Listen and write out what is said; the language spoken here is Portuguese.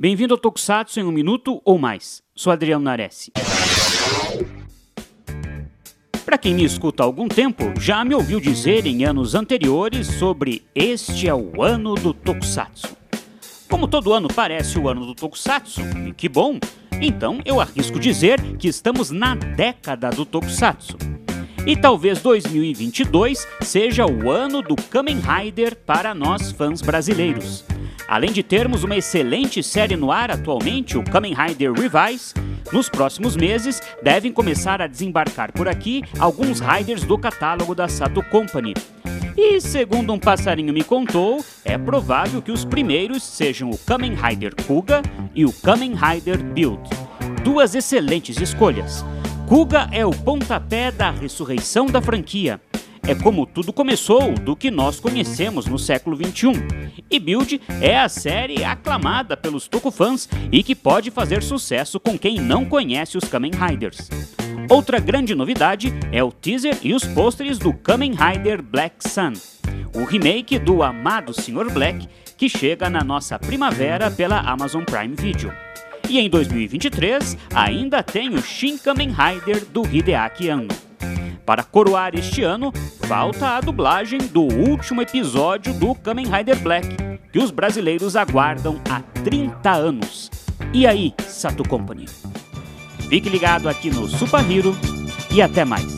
Bem-vindo ao Tokusatsu em um minuto ou mais. Sou Adriano Nares. Para quem me escuta há algum tempo, já me ouviu dizer em anos anteriores sobre este é o ano do Tokusatsu. Como todo ano parece o ano do Tokusatsu, e que bom, então eu arrisco dizer que estamos na década do Tokusatsu. E talvez 2022 seja o ano do Kamen Rider para nós fãs brasileiros. Além de termos uma excelente série no ar atualmente, o Kamen Rider Revise, nos próximos meses devem começar a desembarcar por aqui alguns riders do catálogo da Sato Company. E segundo um passarinho me contou, é provável que os primeiros sejam o Kamen Rider Kuga e o Kamen Rider Build. Duas excelentes escolhas. Kuga é o pontapé da ressurreição da franquia é como tudo começou do que nós conhecemos no século XXI. E Build é a série aclamada pelos Tokufãs e que pode fazer sucesso com quem não conhece os Kamen Riders. Outra grande novidade é o teaser e os pôsteres do Kamen Rider Black Sun, o remake do amado Sr. Black que chega na nossa primavera pela Amazon Prime Video. E em 2023 ainda tem o Shin Kamen Rider do Hideaki Anno. Para coroar este ano, falta a dublagem do último episódio do Kamen Rider Black, que os brasileiros aguardam há 30 anos. E aí, Sato Company? Fique ligado aqui no Super Hero e até mais.